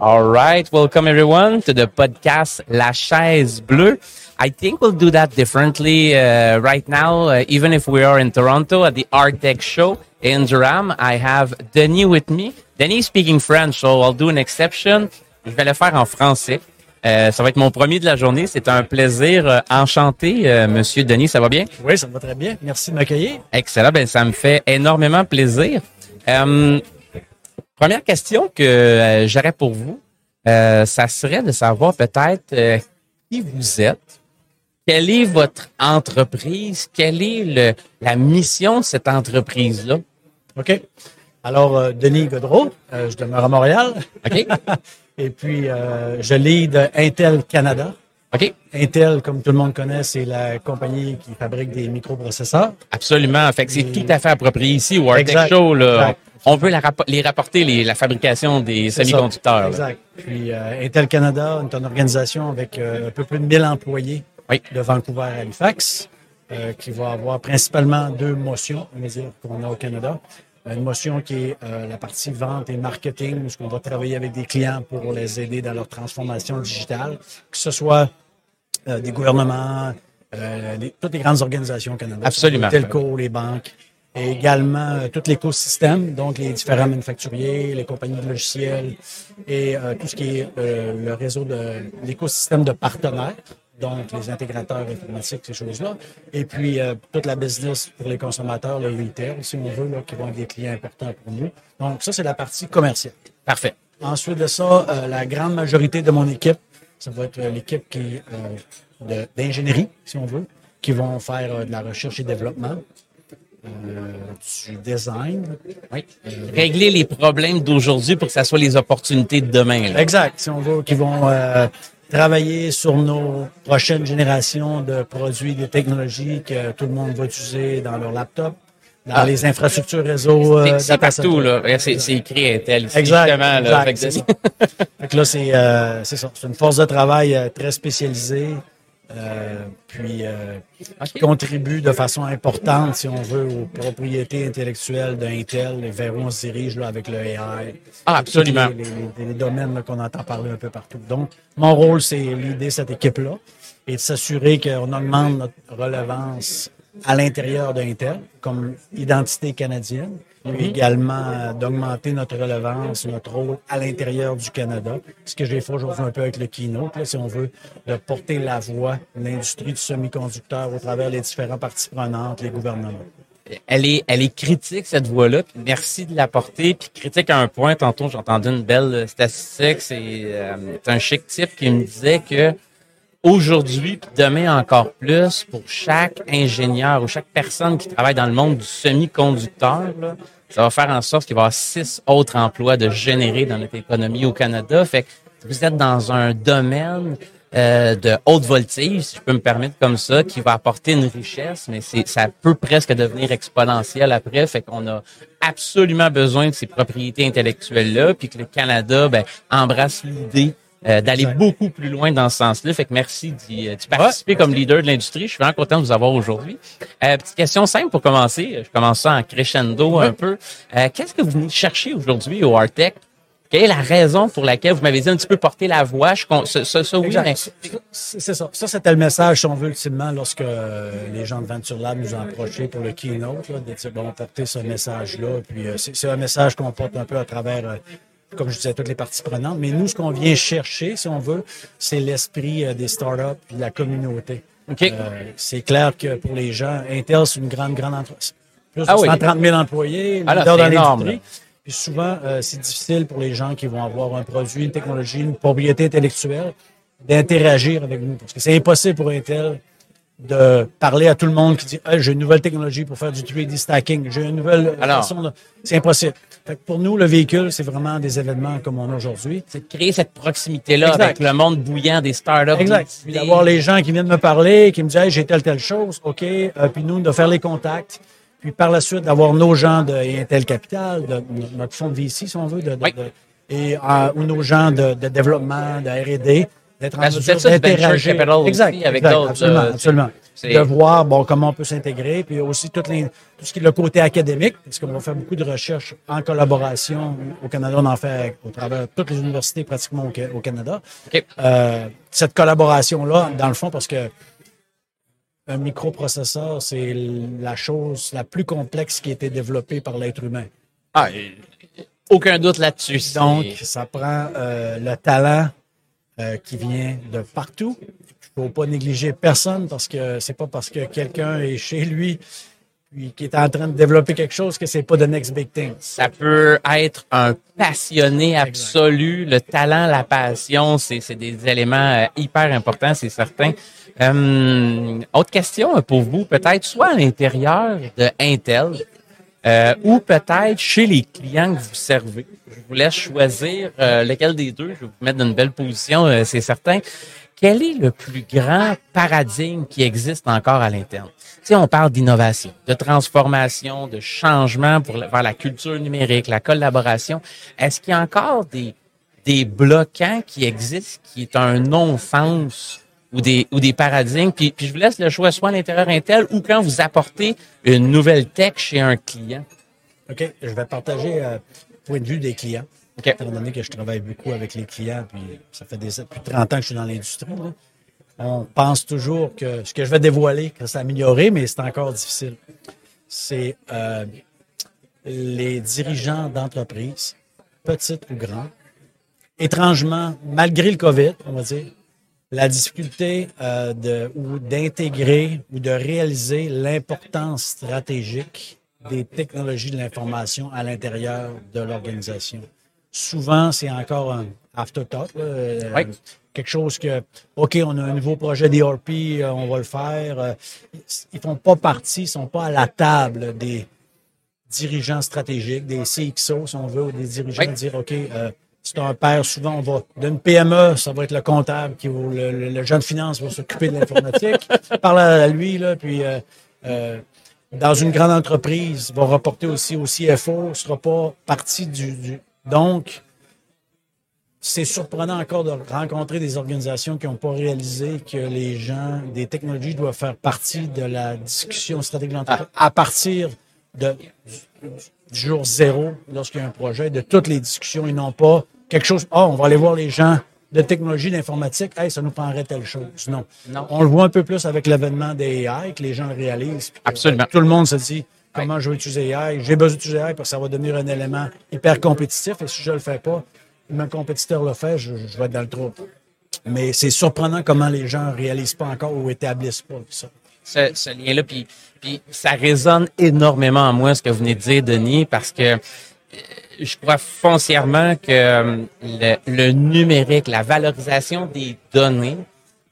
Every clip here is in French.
All right. Welcome everyone to the podcast La Chaise Bleue. I think we'll do that differently uh, right now, uh, even if we are in Toronto at the Artec show in Durham. I have Denis with me. Denis speaking French, so I'll do an exception. Je vais le faire en français. Euh, ça va être mon premier de la journée. C'est un plaisir euh, enchanté, euh, Monsieur Denis. Ça va bien? Oui, ça va très bien. Merci de m'accueillir. Excellent. Ben, ça me fait énormément plaisir. Première question que euh, j'aurais pour vous, euh, ça serait de savoir peut-être euh, qui vous êtes, quelle est votre entreprise, quelle est le, la mission de cette entreprise-là? OK. Alors, euh, Denis Godreau, euh, je demeure à Montréal. OK? Et puis, euh, je lead Intel Canada. OK? Intel, comme tout le monde connaît, c'est la compagnie qui fabrique des microprocesseurs. Absolument. Fait que c'est tout à fait approprié ici au Artec. Show. Là, Exact. On la rappo- les rapporter les, la fabrication des semi-conducteurs. là. Exact. Puis, euh, Intel Canada est une organisation avec euh, un peu plus de 1000 employés Oui. de Vancouver à Halifax, euh, qui va avoir principalement deux motions, on va dire, qu'on a au Canada. Une motion qui est la partie vente et marketing, où on va travailler avec des clients pour les aider dans leur transformation digitale, que ce soit des gouvernements, les- toutes les grandes organisations au Canada. Absolument. Les telcos, les banques. Et également euh, tout l'écosystème, donc les différents manufacturiers, les compagnies de logiciels et euh, tout ce qui est euh, le réseau de l'écosystème de partenaires, donc les intégrateurs informatiques, ces choses-là. Et puis euh, toute la business pour les consommateurs, le retail, si on veut, là, qui vont être des clients importants pour nous. Donc ça, c'est la partie commerciale. Parfait. Ensuite de ça, euh, la grande majorité de mon équipe, ça va être euh, l'équipe qui euh, d'ingénierie, si on veut, qui vont faire de la recherche et développement, du design. Oui. Régler les problèmes d'aujourd'hui pour que ça soit les opportunités de demain. là. Exact, si on veut, qui vont euh, travailler sur nos prochaines générations de produits, de technologies que tout le monde va utiliser dans leur laptop, dans Ah. les infrastructures réseau. euh, C'est- partout, là. C'est écrit Intel ici, Exact, là. exact, Fait que c'est là, euh, ça. C'est une force de travail euh, très spécialisée, euh, puis euh, qui contribue de façon importante, si on veut, aux propriétés intellectuelles d'Intel et vers où on se dirige là, avec le AI. Ah, absolument. Les, les- les domaines qu'on entend parler un peu partout. Donc, mon rôle, c'est l'idée cette équipe-là et de s'assurer qu'on augmente notre relevance à l'intérieur d'Intel comme identité canadienne, puis également euh, d'augmenter notre relevance, notre rôle à l'intérieur du Canada. Ce que j'ai fait aujourd'hui un peu avec le keynote, là, si on veut, de porter la voix de l'industrie du semi-conducteur au travers des différentes parties prenantes, les gouvernements. elle est, elle est critique, cette voix-là. Merci de l'apporter. Puis critique à un point. Tantôt, j'ai entendu une belle euh, statistique. C'est euh, un chic type qui me disait que aujourd'hui, puis demain encore plus, pour chaque ingénieur ou chaque personne qui travaille dans le monde du semi-conducteur, ça va faire en sorte qu'il va y avoir six autres emplois de générer dans notre économie au Canada. Fait que vous êtes dans un domaine euh, de haute voltige, si je peux me permettre comme ça, qui va apporter une richesse, mais ça peut presque devenir exponentiel après. Fait qu'on a absolument besoin de ces propriétés intellectuelles-là, puis que le Canada ben, embrasse l'idée euh, d'aller beaucoup plus loin dans ce sens-là. Fait que merci d'y, euh, participer comme leader de l'industrie. Je suis vraiment content de vous avoir aujourd'hui. Euh, petite question simple pour commencer. Je commence ça en crescendo un peu. Euh, Qu'est-ce que vous venez chercher aujourd'hui au Artec? Quelle est la raison pour laquelle vous m'avez dit un petit peu porter la voix? Je, ça, ça, ça, oui, mais C'est ça. Ça, c'était le message, si on veut, ultimement, lorsque euh, les gens de Venture Lab nous ont approchés pour le keynote, là, de dire, bon, porter ce message-là. Puis, c'est c'est un message qu'on porte un peu à travers, euh, comme je disais, toutes les parties prenantes. Mais nous, ce qu'on vient chercher, si on veut, c'est l'esprit euh, des startups et de la communauté. OK. Euh, c'est clair que pour les gens, Intel, c'est une grande, grande entreprise. Plus de Ah oui. 130 000 employés, Ah là, dans l'industrie. Puis souvent, euh, c'est difficile pour les gens qui vont avoir un produit, une technologie, une propriété intellectuelle, d'interagir avec nous. Parce que c'est impossible pour Intel de parler à tout le monde qui dit Hey, j'ai une nouvelle technologie pour faire du 3D stacking, j'ai une nouvelle Alors. façon de... C'est impossible. Fait que pour nous, le véhicule, c'est vraiment des événements comme on a aujourd'hui. c'est de créer cette proximité-là avec le monde bouillant des startups. Exact. Puis d'avoir les gens qui viennent me parler, qui me disent hey, j'ai telle, telle chose, OK. Euh, puis nous, de faire les contacts. Puis par la suite, d'avoir nos gens de Intel Capital, de, no- notre fonds de VC, si on veut, de, de- Oui. et, euh, ou nos gens de, de développement, de R&D, d'être en mesure d'interagir. Exact, avec d'autres, Absolument, euh, absolument. De voir bon, comment on peut s'intégrer, puis aussi tout, les- tout ce qui est le côté académique, parce qu'on va faire beaucoup de recherches en collaboration. Au Canada, on en fait au travers de toutes les universités pratiquement au, Ca- au Canada. Euh, cette collaboration-là, dans le fond, parce que un microprocesseur, c'est la chose la plus complexe qui a été développée par l'être humain. Ah, aucun doute là-dessus. Donc, ça prend euh, le talent euh, qui vient de partout. Il ne faut pas négliger personne parce que c'est pas parce que quelqu'un est chez lui puis qui est en train de développer quelque chose que c'est pas the next big thing. ça peut être un passionné absolu. Le talent, la passion, c'est des éléments euh, hyper importants, c'est certain. Euh, autre question pour vous, peut-être soit à l'intérieur de Intel euh, ou peut-être chez les clients que vous servez. Je vous laisse choisir euh, lequel des deux. Je vais vous mettre dans une belle position, euh, c'est certain. Quel est le plus grand paradigme qui existe encore à l'interne? Tu sais, on parle d'innovation, de transformation, de changement pour vers la culture numérique, la collaboration. Est-ce qu'il y a encore des, des bloquants qui existent qui est un non-sens ou des, ou des paradigmes? Puis, puis je vous laisse le choix soit à l'intérieur Intel ou quand vous apportez une nouvelle tech chez un client. OK, je vais partager euh, le point de vue des clients. OK. Étant donné que je travaille beaucoup avec les clients, puis ça fait des, plus de 30 ans que je suis dans l'industrie, on pense toujours que ce que je vais dévoiler, que c'est amélioré, mais c'est encore difficile. C'est euh, les dirigeants d'entreprises, petites ou grandes, étrangement, malgré le COVID, on va dire, la difficulté euh, de, ou d'intégrer ou de réaliser l'importance stratégique des technologies de l'information à l'intérieur de l'organisation. Souvent, c'est encore un afterthought, euh, Oui. quelque chose que, OK, on a un nouveau projet d'ERP, euh, on va le faire. euh, ils font pas partie, ils sont pas à la table des dirigeants stratégiques, des CXO, si on veut, ou des dirigeants Oui. dire, OK, euh, c'est un père, souvent, on va d'une PME, ça va être le comptable, qui, le, le, le jeune finance va s'occuper de l'informatique. Parle à lui, là, puis euh, euh, dans une grande entreprise, va reporter aussi au CFO, ne sera pas partie du, Donc, c'est surprenant encore de rencontrer des organisations qui n'ont pas réalisé que les gens des technologies doivent faire partie de la discussion stratégique l'entreprise à partir de, du, du jour zéro, lorsqu'il y a un projet, de toutes les discussions et non pas quelque chose. Ah, on va aller voir les gens de technologie, d'informatique. Hey, ça nous prendrait telle chose. Non. Non. On le voit un peu plus avec l'avènement des AI, que les gens le réalisent. que, Absolument. Tout le monde se dit comment je vais utiliser AI. J'ai besoin d'utiliser AI parce que ça va devenir un élément hyper compétitif. Et si je ne le fais pas, mon compétiteur le fait, je, je vais être dans le trou. Mais c'est surprenant comment les gens ne réalisent pas encore ou établissent pas ça. ce, ce lien-là. Puis, puis ça résonne énormément en moi, ce que vous venez de dire, Denis, parce que euh, je crois foncièrement que euh, le, le numérique, la valorisation des données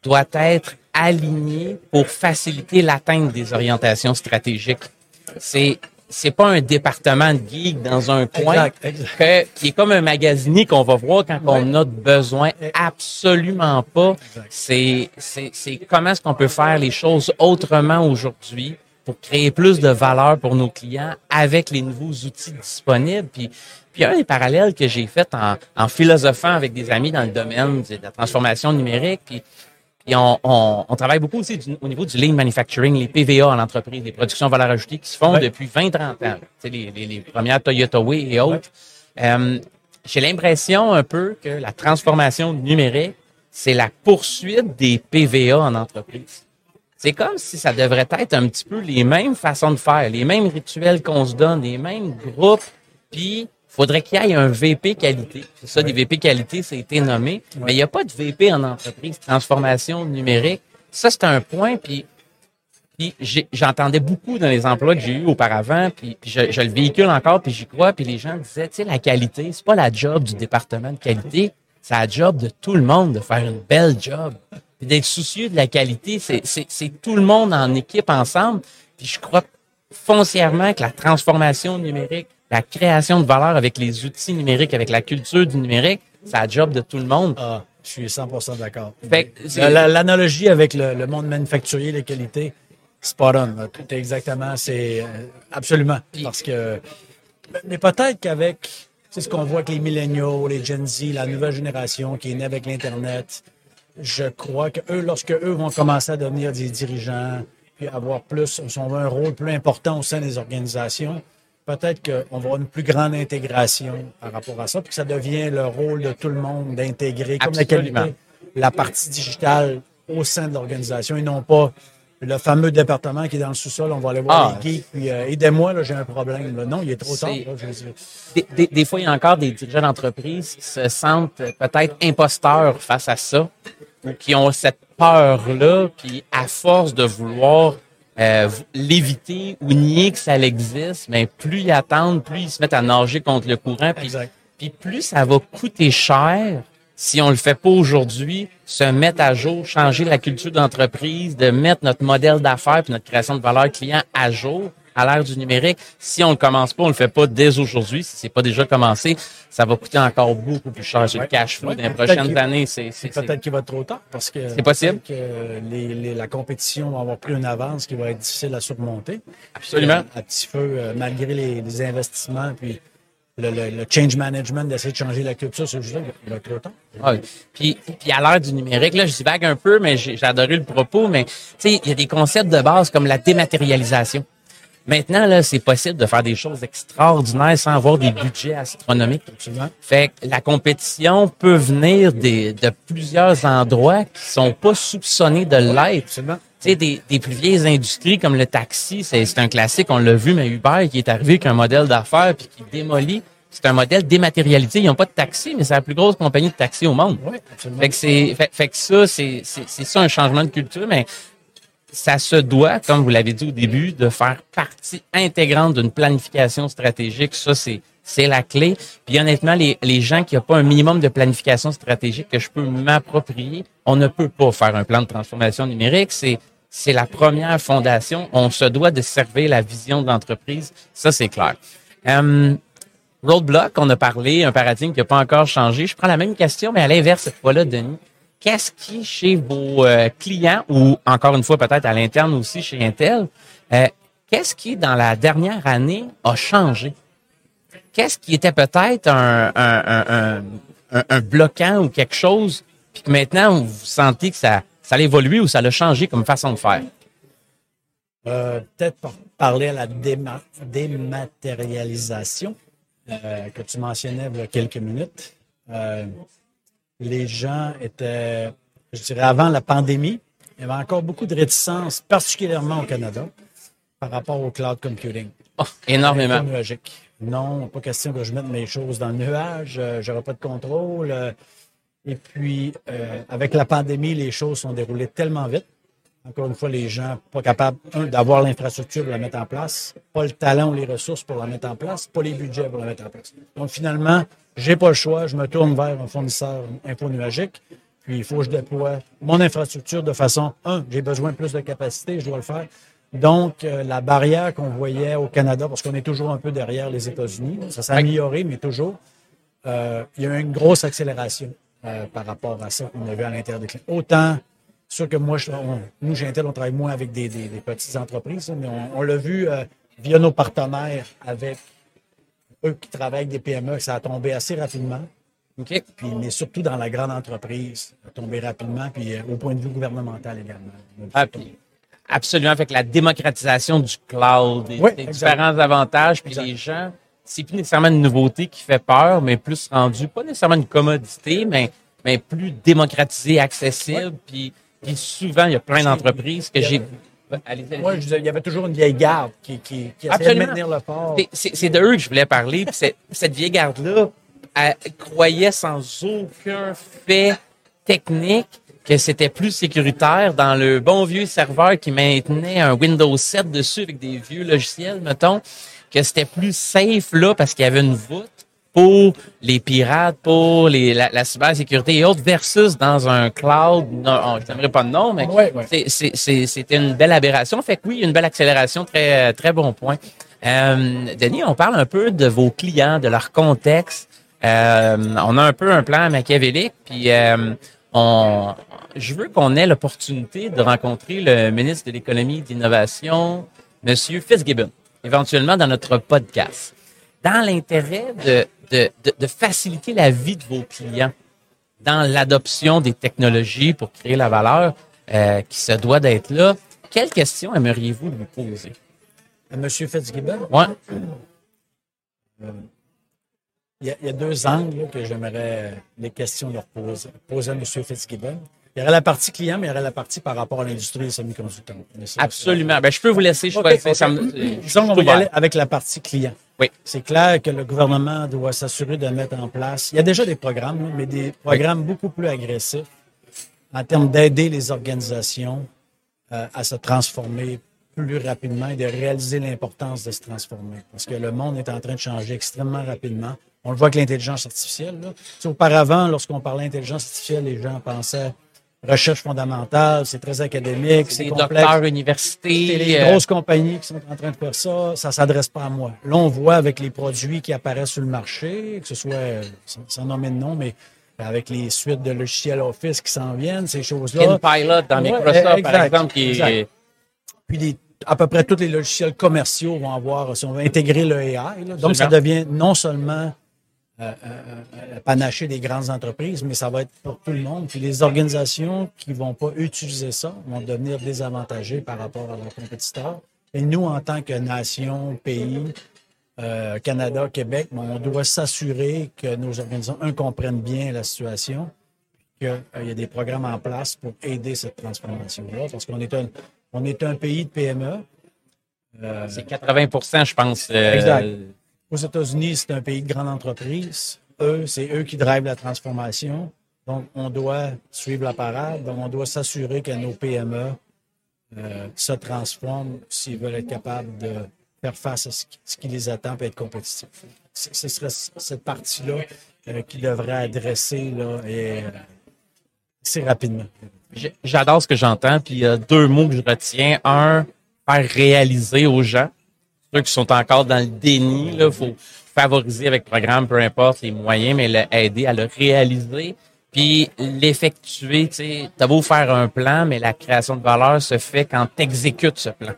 doit être alignée pour faciliter l'atteinte des orientations stratégiques. C'est c'est pas un département de geek dans un coin Exact, exact. que- qui est comme un magasinier qu'on va voir quand on a besoin. Absolument pas. C'est, c'est, c'est comment est-ce qu'on peut faire les choses autrement aujourd'hui pour créer plus de valeur pour nos clients avec les nouveaux outils disponibles. Puis, puis un des parallèles que j'ai fait en, en philosophant avec des amis dans le domaine de la transformation numérique, puis puis on, on, on travaille beaucoup aussi du- au niveau du lean manufacturing, les PVA en entreprise, les productions valeur ajoutée qui se font depuis 20-30 ans. Tu sais, les, les, les premières Toyota Way et autres. Euh, J'ai l'impression un peu que la transformation numérique, c'est la poursuite des PVA en entreprise. C'est comme si ça devrait être un petit peu les mêmes façons de faire, les mêmes rituels qu'on se donne, les mêmes groupes, puis faudrait qu'il y ait un VP qualité. C'est ça, des VP qualité, ça a été nommé, mais il n'y a pas de VP en entreprise, transformation numérique. Ça, c'est un point, puis j'entendais beaucoup dans les emplois que j'ai eus auparavant, puis, je le véhicule encore, puis j'y crois, puis les gens disaient, tu sais, la qualité, c'est pas la job du département de qualité, c'est la job de tout le monde de faire une belle job. Puis d'être soucieux de la qualité, c'est- tout le monde en équipe ensemble. Puis je crois foncièrement que la transformation numérique, la création de valeur avec les outils numériques, avec la culture du numérique, c'est la job de tout le monde. Ah, je suis 100% d'accord. L'analogie avec le, le monde manufacturier, les qualités, spot on. là. Tout est exactement, c'est euh, absolument. Parce que, mais peut-être qu'avec, c'est ce qu'on voit avec les milléniaux, les Gen Z, la nouvelle génération qui est née avec l'Internet, je crois que eux, lorsque eux vont commencer à devenir des dirigeants, puis avoir plus, on un rôle plus important au sein des organisations, peut-être qu'on va avoir une plus grande intégration par rapport à ça, puis que ça devient le rôle de tout le monde d'intégrer comme la qualité, la partie digitale au sein de l'organisation et non pas le fameux département qui est dans le sous-sol, on va aller voir ah. les geeks, puis euh, aidez-moi, j'ai un problème. Non, il est trop tard. des, fois, il y a encore des dirigeants d'entreprise qui se sentent peut-être imposteurs face à ça, ou qui ont cette peur-là, puis à force de vouloir euh, l'éviter ou nier que ça existe, mais plus ils attendent, plus ils se mettent à nager contre le courant, puis, puis plus ça va coûter cher si on le fait pas aujourd'hui, se mettre à jour, changer la culture d'entreprise, de mettre notre modèle d'affaires puis notre création de valeur client à jour à l'ère du numérique. Si on le commence pas, on le fait pas dès aujourd'hui, si c'est pas déjà commencé, ça va coûter encore beaucoup plus cher sur le cash flow dans les prochaines années. C'est, peut-être qu'il va être trop tard parce que c'est possible que les, la compétition va avoir plus une avance qui va être difficile à surmonter. Absolument. À, petit feu, euh, malgré les, les investissements puis le, change management, d'essayer de changer la culture, c'est juste il va trop temps. Ah puis, puis à l'heure du numérique, là, je vague un peu, mais j'ai adoré le propos, mais tu sais, il y a des concepts de base comme la dématérialisation. Maintenant, là, c'est possible de faire des choses extraordinaires sans avoir des budgets astronomiques. Absolument. Fait que la compétition peut venir des, de plusieurs endroits qui sont pas soupçonnés de l'être. Tu sais, des, des plus vieilles industries comme le taxi, c'est un classique, on l'a vu, mais Uber qui est arrivé avec un modèle d'affaires puis qui démolit c'est un modèle dématérialisé. Ils n'ont pas de taxi, mais c'est la plus grosse compagnie de taxi au monde. Oui, absolument. Fait que c'est, fait, fait, que ça, c'est, c'est, ça un changement de culture, mais ça se doit, comme vous l'avez dit au début, de faire partie intégrante d'une planification stratégique. Ça, c'est c'est la clé. Puis honnêtement, les, les gens qui n'ont pas un minimum de planification stratégique que je peux m'approprier, on ne peut pas faire un plan de transformation numérique. C'est c'est la première fondation. On se doit de servir la vision de l'entreprise. Ça, c'est clair. Um, roadblock, on a parlé, un paradigme qui n'a pas encore changé. Je prends la même question, mais à l'inverse cette fois-là, Denis qu'est-ce qui, chez vos euh, clients, ou encore une fois peut-être à l'interne aussi chez Intel, euh, qu'est-ce qui, dans la dernière année, a changé? Qu'est-ce qui était peut-être un, un, bloquant ou quelque chose, puis que maintenant, vous sentez que ça, ça a évolué ou ça a changé comme façon de faire? Euh, peut-être parler à la dématérialisation que tu mentionnais il y a quelques minutes les gens étaient, je dirais, avant la pandémie, il y avait encore beaucoup de réticence, particulièrement au Canada, par rapport au cloud computing. Oh, énormément. Non, pas question que je mette mes choses dans le nuage, euh, j'aurai pas de contrôle. Euh, et puis, euh, avec la pandémie, les choses sont déroulées tellement vite. Encore une fois, les gens pas capables, d'avoir l'infrastructure pour la mettre en place, pas le talent ou les ressources pour la mettre en place, pas les budgets pour la mettre en place. Donc, finalement, j'ai pas le choix, je me tourne vers un fournisseur infonuagique, puis il faut que je déploie mon infrastructure de façon, un, j'ai besoin de plus de capacité, je dois le faire. Donc, euh, la barrière qu'on voyait au Canada, parce qu'on est toujours un peu derrière les États-Unis, ça s'est amélioré, mais toujours, euh, il y a eu une grosse accélération euh, par rapport à ça qu'on a vu à l'intérieur des clients. Autant, sûr que moi, je, nous, chez Intel, on travaille moins avec des, petites entreprises, mais on, l'a vu via nos partenaires avec eux qui travaillent avec des PME, ça a tombé assez rapidement. Puis, mais surtout dans la grande entreprise, ça a tombé rapidement, puis euh, au point de vue gouvernemental également. Ah, absolument, avec la démocratisation du cloud, des, différents avantages, puis les gens, c'est plus nécessairement une nouveauté qui fait peur, mais plus rendu, pas nécessairement une commodité, mais, mais plus démocratisé, accessible, puis, puis souvent, il y a plein d'entreprises que j'ai moi, je il y avait toujours une vieille garde qui, qui, qui essayait de maintenir le port. C'est de eux que je voulais parler. cette vieille garde-là croyait sans aucun fait technique que c'était plus sécuritaire dans le bon vieux serveur qui maintenait un Windows 7 dessus avec des vieux logiciels, mettons, que c'était plus safe là parce qu'il y avait une voûte pour les pirates, pour les, la, la, cybersécurité et autres, versus dans un cloud, non, je n'aimerais pas de nom, mais c'était une belle aberration. Fait que oui, une belle accélération, très très bon point. Euh, Denis, on parle un peu de vos clients, de leur contexte. Euh, on a un peu un plan machiavélique, puis euh, on, je veux qu'on ait l'opportunité de rencontrer le ministre de l'économie et de l'innovation, Monsieur Fitzgibbon, éventuellement dans notre podcast. Dans l'intérêt de de, de, faciliter la vie de vos clients dans l'adoption des technologies pour créer la valeur euh, qui se doit d'être là. quelle question aimeriez-vous lui poser? À M. Fitzgibbon? Il y, a, il y a deux angles là, que j'aimerais les questions leur poser, poser à M. Fitzgibbon. Il y aurait la partie client, mais il y aurait la partie par rapport à l'industrie des semi-conducteurs. Absolument. Ben, je peux vous laisser Ok, choisir. ok. Ça me- Disons qu'on va y aller avec la partie client. Oui. C'est clair que le gouvernement doit s'assurer de mettre en place. Il y a déjà des programmes, mais des programmes beaucoup plus agressifs en termes d'aider les organisations euh, à se transformer plus rapidement et de réaliser l'importance de se transformer. Parce que le monde est en train de changer extrêmement rapidement. On le voit avec l'intelligence artificielle. Là. Tu sais, auparavant, lorsqu'on parlait d'intelligence artificielle, les gens pensaient recherche fondamentale, c'est très académique, c'est complexe. docteurs C'est universités. les euh, grosses compagnies qui sont en train de faire ça, ça s'adresse pas à moi. Là, on voit avec les produits qui apparaissent sur le marché, que ce soit, euh, sans, nommer de nom, mais avec les suites de logiciels Office qui s'en viennent, ces choses-là. Pilot dans Ouais, Microsoft, par exemple, qui est- exact. Puis les- à peu près tous les logiciels commerciaux vont avoir, si on veut intégrer le AI. là. Donc, ça devient non seulement euh, euh, euh, panaché des grandes entreprises, mais ça va être pour tout le monde. Puis les organisations qui vont pas utiliser ça vont devenir désavantagées par rapport à leurs compétiteurs. Et nous, en tant que nation, pays, euh, Canada, Québec, ben, on doit s'assurer que nos organisations, un, comprennent bien la situation, qu'il y a des programmes en place pour aider cette transformation-là, parce qu'on est un, on est un pays de PME. Euh, c'est 80% je pense. euh, Exact. Aux États-Unis, c'est un pays de grande entreprise. Eux, c'est eux qui drivent la transformation. Donc, on doit suivre la parade. Donc, on doit s'assurer que nos PME euh, se transforment s'ils veulent être capables de faire face à ce qui, les attend et être compétitifs. Ce serait cette partie-là euh, qui devrait adresser là, et, euh, assez rapidement. J'adore ce que j'entends. Puis il y a deux mots que je retiens. Un, faire réaliser aux gens. Ceux qui sont encore dans le déni, il faut favoriser avec programme, peu importe les moyens, mais le aider à le réaliser. Puis l'effectuer, tu sais, t'as beau faire un plan, mais la création de valeur se fait quand tu exécutes ce plan.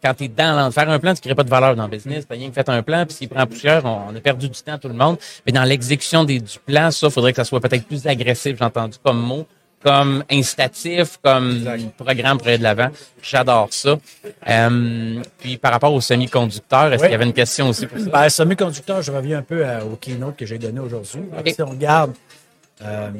Quand tu es dans faire un plan, tu crées pas de valeur dans le business. T'as rien que fait un plan, puis s'il prend poussière, on, on a perdu du temps tout le monde. Mais dans l'exécution du plan, ça, faudrait que ça soit peut-être plus agressif, j'ai entendu comme mot, comme incitatif, comme programme pour aller de l'avant. J'adore ça. Euh, puis par rapport aux semi-conducteurs, est-ce Oui. qu'il y avait une question aussi pour ça? Ben, semi-conducteur, je reviens un peu à- au keynote que j'ai donné aujourd'hui. Si on regarde euh,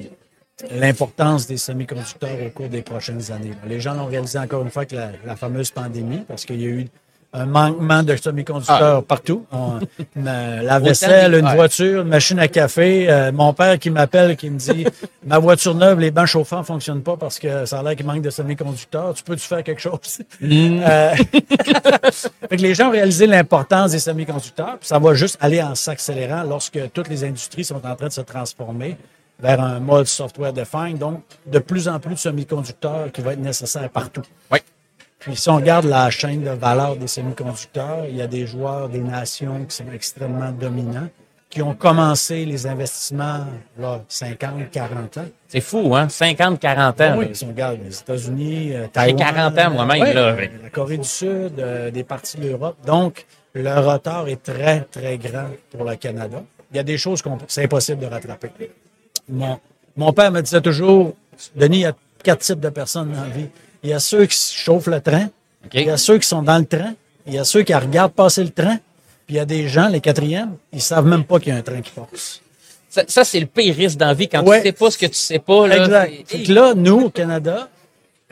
l'importance des semi-conducteurs au cours des prochaines années. Les gens l'ont réalisé encore une fois avec la, la fameuse pandémie, parce qu'il y a eu un manquement de semi-conducteurs partout. On- une, euh, la vaisselle, une voiture, une machine à café. Euh, mon père qui m'appelle, qui me dit Ma voiture neuve, les bancs chauffants ne fonctionnent pas parce que ça a l'air qu'il manque de semi-conducteurs. Tu peux-tu faire quelque chose? Euh, fait que les gens ont réalisé l'importance des semi-conducteurs, puis ça va juste aller en s'accélérant lorsque toutes les industries sont en train de se transformer vers un mode software defined, donc de plus en plus de semi-conducteurs qui va être nécessaire partout. Oui. Puis si on regarde la chaîne de valeur des semi-conducteurs, il y a des joueurs des nations qui sont extrêmement dominants, qui ont commencé les investissements là, 50, 40 ans. C'est fou, hein? 50, 40 ans. Oui, là. si on regarde les États-Unis, euh, J'ai Taïwan. 40 ans moi-même, ouais, là. euh, La Corée du Sud, euh, des parties de l'Europe. Donc, le retard est très, très grand pour le Canada. Il y a des choses qu'on c'est impossible de rattraper. Mon, mon père me disait toujours, Denis, il y a quatre types de personnes dans la vie. Il y a ceux qui chauffent le train, il y a ceux qui sont dans le train, il y a ceux qui regardent passer le train, puis il y a des gens, les quatrièmes, ils savent même pas qu'il y a un train qui passe. Ça, ça, c'est le pire risque dans la vie quand Ouais. tu sais pas ce que tu sais pas. Là, Exact. Fait que là, nous, au Canada,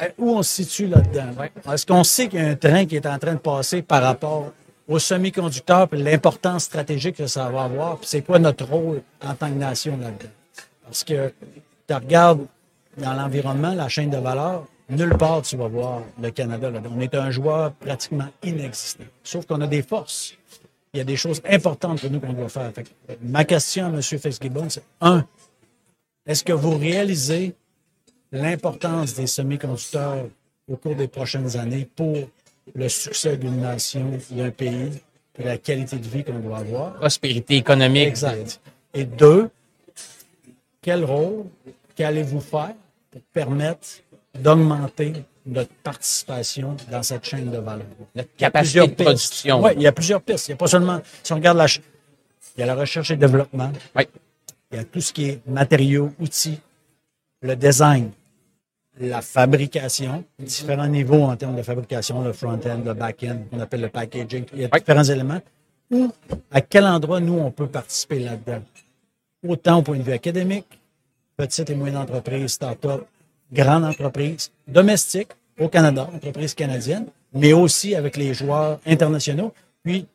euh, où on se situe là-dedans? Ouais. Est-ce qu'on sait qu'il y a un train qui est en train de passer par rapport aux semi-conducteurs et l'importance stratégique que ça va avoir? Puis c'est quoi notre rôle en tant que nation là-dedans? Parce que tu regardes dans l'environnement, la chaîne de valeur, nulle part tu vas voir le Canada là-dedans. On est un joueur pratiquement inexistant. Sauf qu'on a des forces. Il y a des choses importantes pour nous qu'on doit faire. Fait que, euh, ma question à M. Fitzgibbon, c'est un, est-ce que vous réalisez l'importance des semi-conducteurs au cours des prochaines années pour le succès d'une nation, d'un pays, et la qualité de vie qu'on doit avoir? Prospérité économique. Exact. Et deux, quel rôle qu'allez-vous faire pour permettre d'augmenter notre participation dans cette chaîne de valeur? Notre capacité de production. Oui, il y a plusieurs pistes. Il n'y a pas seulement, si on regarde la, ch- il y a la recherche et développement, Oui. il y a tout ce qui est matériaux, outils, le design, la fabrication, différents niveaux en termes de fabrication, le front-end, le back-end, qu'on appelle le packaging. Il y a différents éléments. Ou à quel endroit nous, on peut participer là-dedans? Autant au point de vue académique, petites et moyennes entreprises, start-up, grandes entreprises, domestiques au Canada, entreprises canadiennes, mais aussi avec les joueurs internationaux. Puis,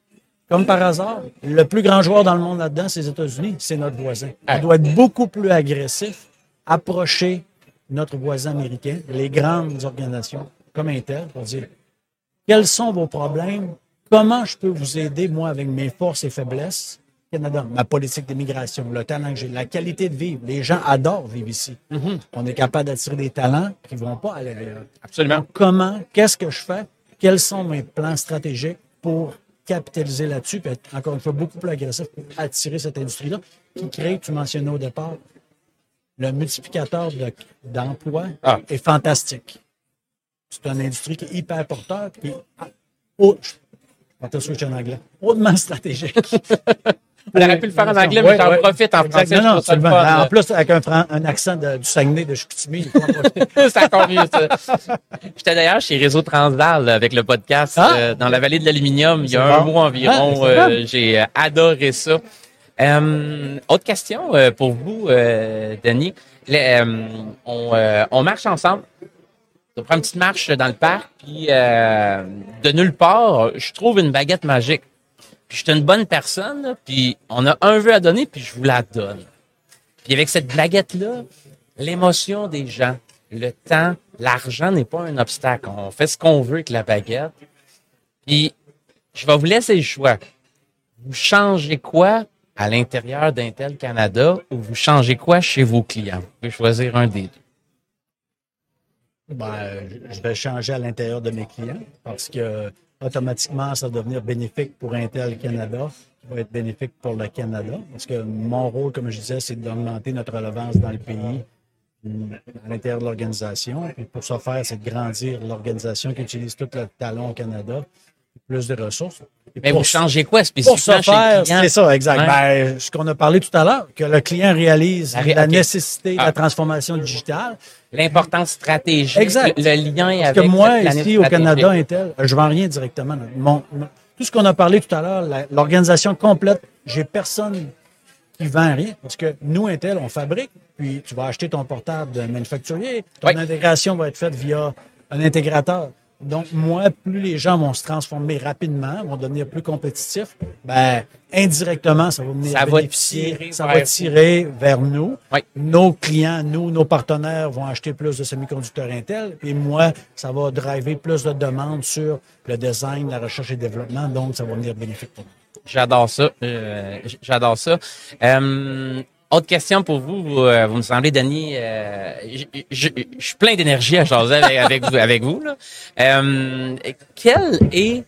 comme par hasard, le plus grand joueur dans le monde là-dedans, c'est les États-Unis, c'est notre voisin. On doit être beaucoup plus agressif, approcher notre voisin américain, les grandes organisations comme Intel, pour dire quels sont vos problèmes, comment je peux vous aider, moi, avec mes forces et faiblesses, Canada, ma politique d'immigration, le talent que j'ai, la qualité de vivre. Les gens adorent vivre ici. Mm-hmm. On est capable d'attirer des talents qui ne vont pas à l'ailleurs. Absolument. Comment, qu'est-ce que je fais, quels sont mes plans stratégiques pour capitaliser là-dessus, puis être encore une fois beaucoup plus agressif pour attirer cette industrie-là, qui crée, tu mentionnais au départ, le multiplicateur de- d'emplois Ah. est fantastique. C'est une industrie qui est hyper porteur, puis haut- je vais te switcher en anglais, hautement stratégique. On aurait pu le faire en anglais, mais j'en profite en français. Non, non, En plus, avec un, accent du Saguenay, de Chicoutimi, c'est encore mieux, ça. J'étais d'ailleurs chez Réseau Transval là, avec le podcast Ah! euh, dans la vallée de l'aluminium il y a un mois environ. Ah, c'est euh. J'ai euh, adoré ça. Euh, autre question pour vous, Denis. On marche ensemble. On prend une petite marche dans le parc, puis euh, de nulle part, je trouve une baguette magique. Puis je suis une bonne personne, là, puis on a un vœu à donner, puis je vous la donne. Puis avec cette baguette-là, l'émotion des gens, le temps, l'argent n'est pas un obstacle. On fait ce qu'on veut avec la baguette. Puis je vais vous laisser le choix. Vous changez quoi à l'intérieur d'Intel Canada ou vous changez quoi chez vos clients? Vous pouvez choisir un des deux. Ben, je vais changer à l'intérieur de mes clients parce que automatiquement, ça va devenir bénéfique pour Intel Canada, qui va être bénéfique pour le Canada. Parce que mon rôle, comme je disais, c'est d'augmenter notre relevance dans le pays, à l'intérieur de l'organisation. Et pour ce faire, c'est de grandir l'organisation qui utilise tout le talent au Canada, plus de ressources. Et Mais pour vous changez quoi pour spécifiquement ce faire, client? c'est ça, exact. Ouais. Ben, ce qu'on a parlé tout à l'heure, que le client réalise La nécessité de Ah. la transformation digitale. L'importance stratégique, Exact. le, le lien Parce avec que moi, cette ici, au. Canada, Intel, je vends rien directement. Mon- mon- tout ce qu'on a parlé tout à l'heure, l'organisation complète, j'ai personne qui vend rien. Parce que nous, Intel, on fabrique, puis tu vas acheter ton portable de manufacturier, ton Oui. intégration va être faite via un intégrateur. Donc, moi, plus les gens vont se transformer rapidement, vont devenir plus compétitifs, ben, indirectement, ça va venir Ça va bénéficier, tirer ça vers va tirer vers nous. Oui. Nos clients, nous, nos partenaires vont acheter plus de semi-conducteurs Intel. Et moi, ça va driver plus de demandes sur le design, la recherche et développement. Donc, ça va venir bénéfique pour nous. J'adore ça. euh, J'adore ça. Euh, autre question pour vous. Vous, euh, vous me semblez, Denis, euh, je suis plein d'énergie à jaser avec, avec vous. Avec vous là. Euh, quel est,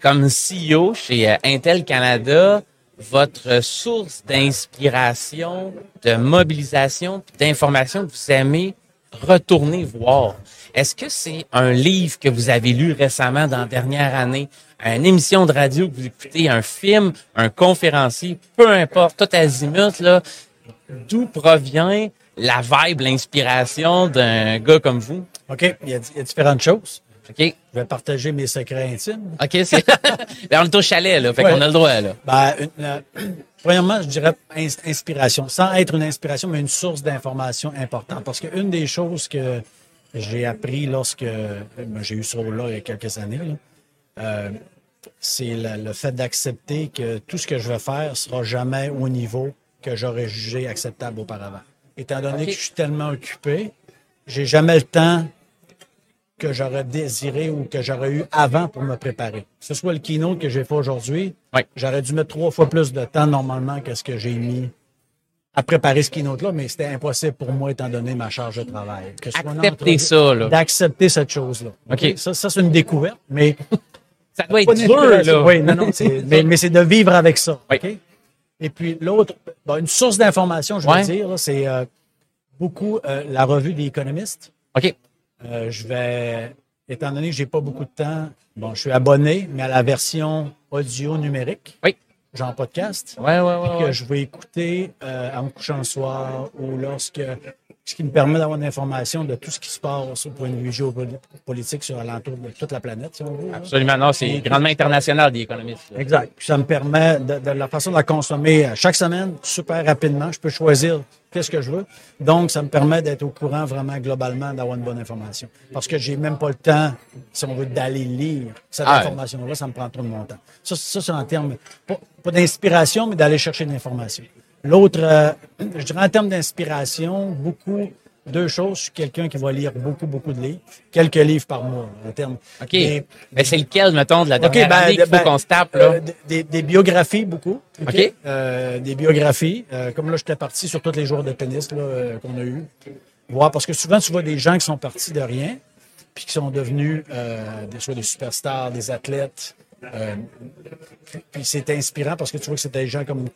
comme CEO chez euh, Intel Canada, votre source d'inspiration, de mobilisation, d'information que vous aimez retourner voir? Est-ce que c'est un livre que vous avez lu récemment dans la dernière année, une émission de radio que vous écoutez, un film, un conférencier, peu importe, tout azimut, là, d'où provient la vibe, l'inspiration d'un gars comme vous? OK? Il y, a, il y a différentes choses. OK? Je vais partager mes secrets intimes. OK, c'est. ben, on est au chalet, là. Fait Ouais. qu'on a le droit, là. Ben, une- euh, premièrement, je dirais ins- inspiration, sans être une inspiration, mais une source d'information importante. Parce qu'une des choses que j'ai appris lorsque ben, j'ai eu ce rôle-là il y a quelques années, euh, c'est le, le fait d'accepter que tout ce que je vais faire sera jamais au niveau que j'aurais jugé acceptable auparavant. Étant donné que je suis tellement occupé, j'ai jamais le temps que j'aurais désiré ou que j'aurais eu avant pour me préparer. Que ce soit le keynote que j'ai fait aujourd'hui, Oui. j'aurais dû mettre trois fois plus de temps normalement que ce que j'ai mis à préparer ce keynote-là, mais c'était impossible pour moi étant donné ma charge de travail. Que ce Accepter ça. D'accepter cette chose-là. OK? Ça, ça c'est une découverte, mais Ça doit être dur, là. Oui, non, non, c'est- mais, mais c'est de vivre avec ça. Oui. OK? Et puis l'autre, bon, une source d'information, je veux Ouais. dire, là, c'est euh, beaucoup euh, la revue des économistes. OK. Euh, je vais, étant donné que j'ai pas beaucoup de temps, bon, je suis abonné, mais à la version audio numérique, Oui. genre podcast, Ouais, ouais, ouais. que ouais. je vais écouter en me couchant le soir ou lorsque ce qui me permet d'avoir une information de tout ce qui se passe au point de vue géopolitique sur l'entour de toute la planète, si on veut. Absolument, non, c'est grandement international des économistes. Exact. Puis ça me permet de, la façon de la consommer chaque semaine, super rapidement. Je peux choisir qu'est-ce que je veux. Donc, ça me permet d'être au courant vraiment globalement, d'avoir une bonne information. Parce que j'ai même pas le temps, si on veut, d'aller lire cette ah information-là, ça me prend trop de mon temps. Ça, ça c'est en termes, pas, pas d'inspiration, mais d'aller chercher de l'information. L'autre, euh, je dirais en termes d'inspiration, beaucoup, deux choses. Je suis quelqu'un qui va lire beaucoup, beaucoup de livres. Quelques livres par mois, en termes. OK. Mais c'est lequel, mettons, de la dernière ben, qu'il faut ben, qu'on se tape, là? Euh, des, des, biographies, beaucoup. OK. Euh, des biographies. comme là, j'étais parti sur tous les joueurs de tennis qu'on a eu. Voir, parce que souvent, tu vois des gens qui sont partis de rien, puis qui sont devenus des, soit des superstars, des athlètes. puis c'est inspirant parce que tu vois que c'était des gens comme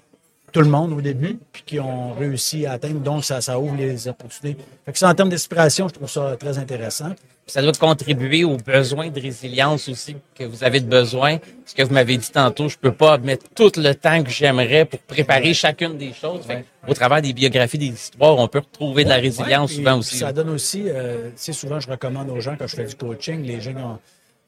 tout le monde au début, puis qui ont réussi à atteindre. Donc, ça, ça ouvre les opportunités. Fait que ça, en termes d'inspiration, je trouve ça très intéressant. Ça doit contribuer aux besoins de résilience aussi que vous avez de besoin. Ce que vous m'avez dit tantôt, je peux pas mettre tout le temps que j'aimerais pour préparer chacune des choses. au travers des biographies, des histoires, on peut retrouver de la résilience souvent aussi. Ça donne aussi, euh, souvent je recommande aux gens quand je fais du coaching, les gens ont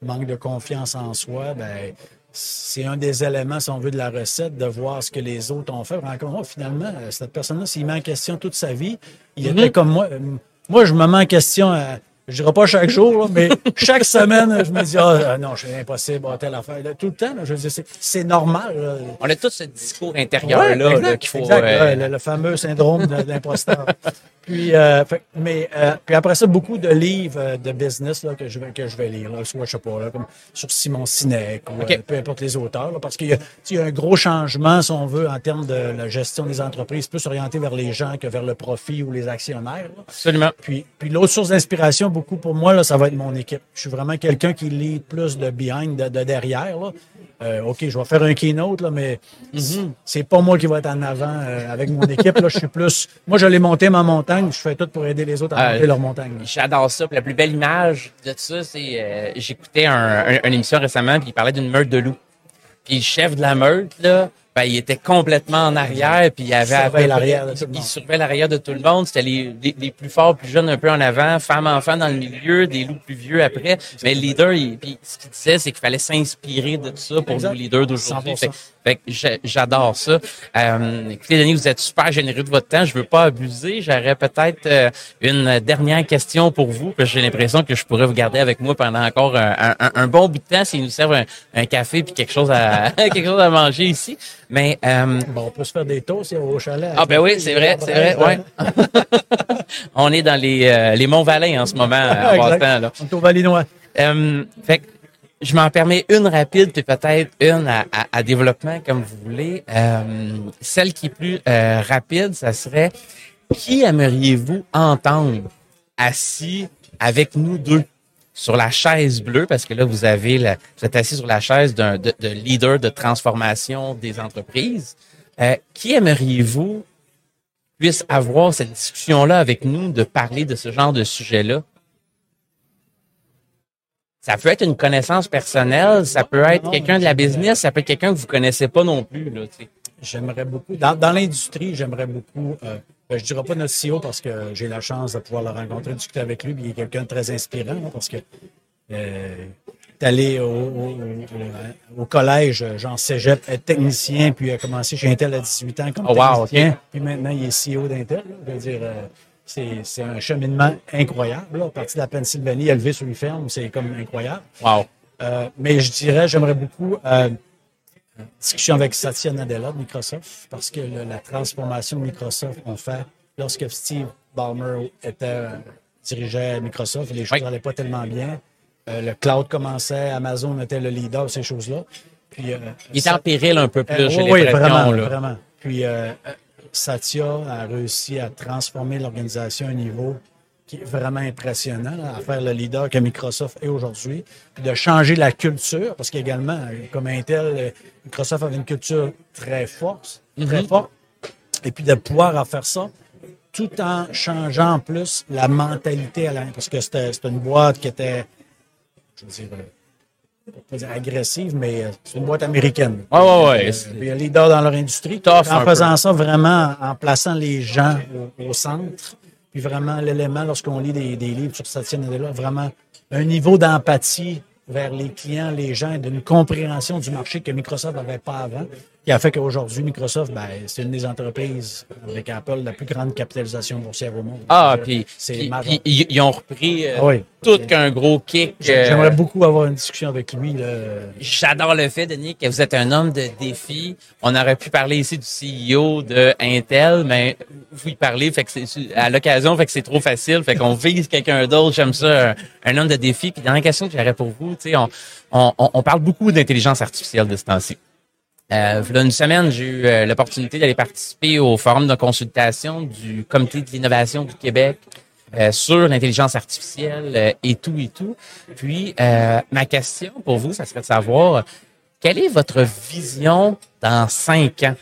manque de confiance en soi, ben c'est un des éléments, si on veut, de la recette, de voir ce que les autres ont fait. Encore finalement, euh, cette personne-là, s'il met en question toute sa vie, il était mhm. comme moi. Euh, moi, je me mets en question, euh, je dirais pas chaque jour, mais chaque semaine, je me dis, ah non, c'est impossible, telle affaire. tout le temps, je veux c'est normal. On a tous ce discours intérieur-là qu'il faut. Exact, le, fameux syndrome de l'imposteur. Puis, euh, mais euh, puis après ça, beaucoup de livres euh, de business là, que, je vais, que je vais lire, là, soit, je sais pas, là, comme sur Simon Sinek ou euh, peu importe les auteurs, là, parce qu'il y, y a un gros changement, si on veut, en termes de la gestion des entreprises, plus orienté vers les gens que vers le profit ou les actionnaires. Là. Absolument. Puis, puis l'autre source d'inspiration, beaucoup pour moi, là, ça va être mon équipe. Je suis vraiment quelqu'un qui lit plus de behind, de, de derrière. Là. Euh, OK, je vais faire un keynote, là, mais mhm. c'est pas moi qui vais être en avant euh, avec mon équipe. Là, je suis plus. Moi, je l'ai monté ma montagne, je fais tout pour aider les autres à monter leur montagne. J'adore ça. la plus belle image de ça, c'est euh, j'écoutais un, une émission récemment, puis il parlait d'une meute de loups. Puis le chef de la meute, là, ben, il était complètement en arrière, puis il avait surveille l'arrière de tout le monde. Il surveillait l'arrière de tout le monde. C'était les, les, plus forts, plus jeunes un peu en avant, femmes, enfants dans le milieu, des loups plus vieux après. Mais le leader, il, puis ce qu'il disait, c'est qu'il fallait s'inspirer de tout ça pour le leader d'aujourd'hui. Fait que j'adore ça. Euh, écoutez, Denis, vous êtes super généreux de votre temps. Je veux pas abuser. J'aurais peut-être euh, une dernière question pour vous, parce que j'ai l'impression que je pourrais vous garder avec moi pendant encore un, bon bout de temps s'il nous servent un, café puis quelque chose à quelque chose à manger ici. Mais euh, bon, on peut se faire des toasts au chalet. Ah ben oui, c'est vrai, c'est vrai. Ouais. on est dans les euh, les Monts Valais en ce moment à temps, là. On est au Valinois. Euh, fait je m'en permets une rapide, puis peut-être une à, développement, comme vous voulez. Euh, celle qui est plus euh, rapide, ça serait qui aimeriez-vous entendre assis avec nous deux sur la chaise bleue, parce que là, vous avez la, vous êtes assis sur la chaise d'un de, leader de transformation des entreprises. Euh, qui aimeriez-vous puisse avoir cette discussion-là avec nous, de parler de ce genre de sujet-là? Ça peut être une connaissance personnelle, ça peut être quelqu'un de la business, ça peut être quelqu'un que vous connaissez pas non plus. Là, J'aimerais beaucoup. Dans, l'industrie, j'aimerais beaucoup. Euh, ben, je dirais pas notre CEO parce que j'ai la chance de pouvoir le rencontrer, discuter avec lui. il est quelqu'un de très inspirant parce que euh, allé au, au, collège, genre cégep, être technicien, puis a commencé chez Intel à 18 ans comme oh, technicien. Puis maintenant, il est CEO d'Intel. Je veux dire, euh, c'est un cheminement incroyable. Là. À partir de la Pennsylvanie, élevé sur une ferme, c'est comme incroyable. Wow. Euh, mais je dirais, j'aimerais beaucoup euh, discussion avec Satya Nadella de Microsoft, parce que la transformation de Microsoft ont fait lorsque Steve Ballmer était, euh, dirigeait Microsoft, les choses n'allaient pas tellement bien. Euh, le cloud commençait, Amazon était le leader, ces choses-là. Puis, Il est en péril un peu plus, j'ai oui, vraiment, vraiment. Puis Satya a réussi à transformer l'organisation à un niveau qui est vraiment impressionnant, à faire le leader que Microsoft est aujourd'hui, puis de changer la culture, parce qu'également, comme Intel, Microsoft avait une culture très forte, très mhm. forte, et puis de pouvoir en faire ça tout en changeant en plus la mentalité à parce que c'était une boîte qui était, je veux dire, pas dire agressive, mais euh, c'est une boîte américaine. Oui, oui, oui. Il y a leader dans leur industrie. en faisant ça vraiment, en plaçant les gens au, centre, Puis vraiment, l'élément, lorsqu'on lit des, des livres sur Satya Nadella, vraiment un niveau d'empathie vers les clients, les gens, et d'une compréhension du marché que Microsoft n'avait pas avant, qui a fait qu'aujourd'hui, Microsoft, ben, c'est une des entreprises avec Apple la plus grande capitalisation boursière au monde. Ah, puis ils ont repris euh, Ah oui. tout qu'un gros kick. euh, J'aimerais beaucoup avoir une discussion avec lui. J'adore le fait, Denis, que vous êtes un homme de défi. On aurait pu parler ici du CEO de Intel, mais vous y parlez, fait que c'est à l'occasion, fait que c'est trop facile, fait qu'on vise quelqu'un d'autre. J'aime ça, un, un homme de défi. Puis dernière question que j'aurais pour vous, tu sais, on, on, on- on parle beaucoup d'intelligence artificielle de ce temps-ci. Euh, une semaine, j'ai eu euh, l'opportunité d'aller participer au forum de consultation du Comité de l'innovation du Québec euh, sur l'intelligence artificielle euh, et tout et tout. Puis, euh, ma question pour vous, ça serait de savoir, quelle est votre vision dans cinq ans?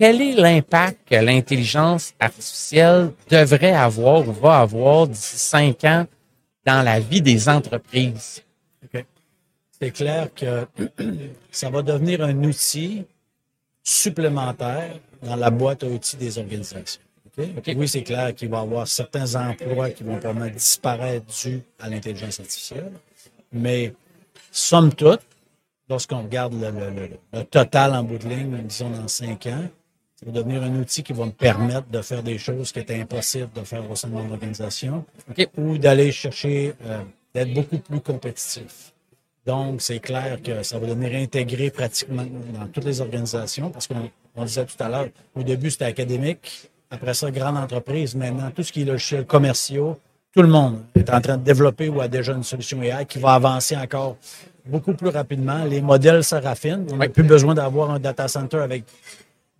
Quel est l'impact que l'intelligence artificielle devrait avoir ou va avoir d'ici cinq ans dans la vie des entreprises? C'est clair que ça va devenir un outil supplémentaire dans la boîte à outils des organisations. Oui, c'est clair qu'il va y avoir certains emplois qui vont probablement disparaître dus à l'intelligence artificielle, mais somme toute, lorsqu'on regarde le, le- le- le total en bout de ligne, disons dans cinq ans, ça va devenir un outil qui va me permettre de faire des choses qui étaient impossibles de faire au sein de mon organisation ou d'aller chercher, euh, d'être beaucoup plus compétitif. Donc, c'est clair que ça va devenir intégré pratiquement dans toutes les organisations parce qu'on on disait tout à l'heure, au début, c'était académique. Après ça, grande entreprise. Maintenant, tout ce qui est logiciels commerciaux, tout le monde est en train de développer ou a déjà une solution AI qui va avancer encore beaucoup plus rapidement. Les modèles se raffinent. On n'a Oui. plus besoin d'avoir un data center avec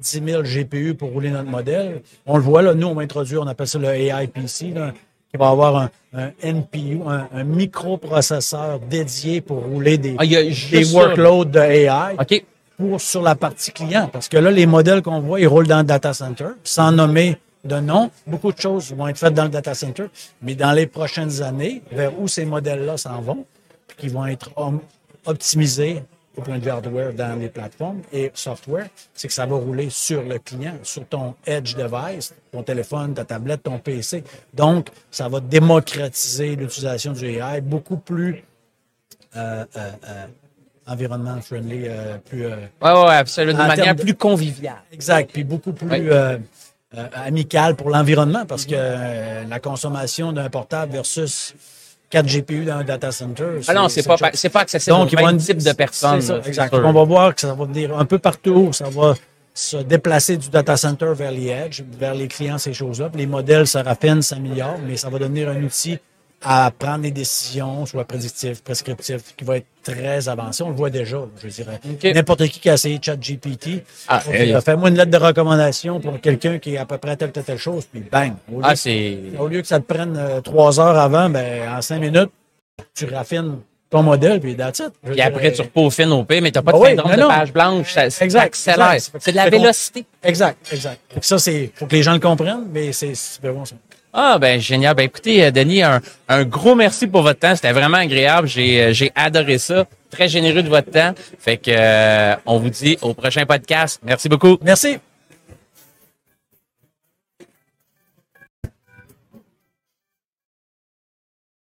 10 000 GPU pour rouler notre modèle. On le voit, là, nous, on va introduire, on appelle ça le AI PC, là, qui va avoir un, un NPU, un, un microprocesseur dédié pour rouler des, Ah, des workloads de AI pour, sur la partie client. Parce que là, les modèles qu'on voit, ils roulent dans le data center, sans nommer de nom. Beaucoup de choses vont être faites dans le data center, mais dans les prochaines années, vers où ces modèles-là s'en vont, puis qui vont être optimisés au point de vue hardware dans les plateformes et software, c'est que ça va rouler sur le client, sur ton edge device, ton téléphone, ta tablette, ton PC. Donc, ça va démocratiser l'utilisation du AI beaucoup plus euh, euh, euh, environnement friendly, plus euh, Ouais, absolument. En D'une manière de- plus conviviale. Exact, puis beaucoup plus Oui. amical pour l'environnement parce que la consommation d'un portable versus 4 GPU dans un data center. Ah non, c'est pas, c'est pas accessible Donc, au même type de personnes. ça, exact. On va voir que ça va venir un peu partout, ça va se déplacer du data center vers les edge, vers les clients, ces choses-là. Les modèles se raffinent, s'améliorent, mais ça va devenir un outil à prendre des décisions, soit prédictives, prescriptives, qui va être très avancé. On le voit déjà, je dirais. OK. N'importe qui qui a essayé ChatGPT, Ah, euh, fais-moi une lettre de recommandation pour quelqu'un qui est à peu près telle, telle, telle chose, puis bang. Au lieu, Ah, c'est. au lieu que ça te prenne euh, trois heures avant, ben, en cinq minutes, tu raffines ton modèle, puis that's it. Puis après, dirais- tu repaufines au P, mais t'as pas de Ah syndrome de page blanche. Ça, ça Exact. C'est de la vélocité. Exact, exact. Que Ça, c'est, faut que les gens le comprennent, mais c'est super bon, ça. Ah, ben, génial. Ben, écoutez, euh, Denis, un, un gros merci pour votre temps. C'était vraiment agréable. J'ai, euh, j'ai adoré ça. Très généreux de votre temps. Fait que, euh, on vous dit au prochain podcast. Merci beaucoup. Merci.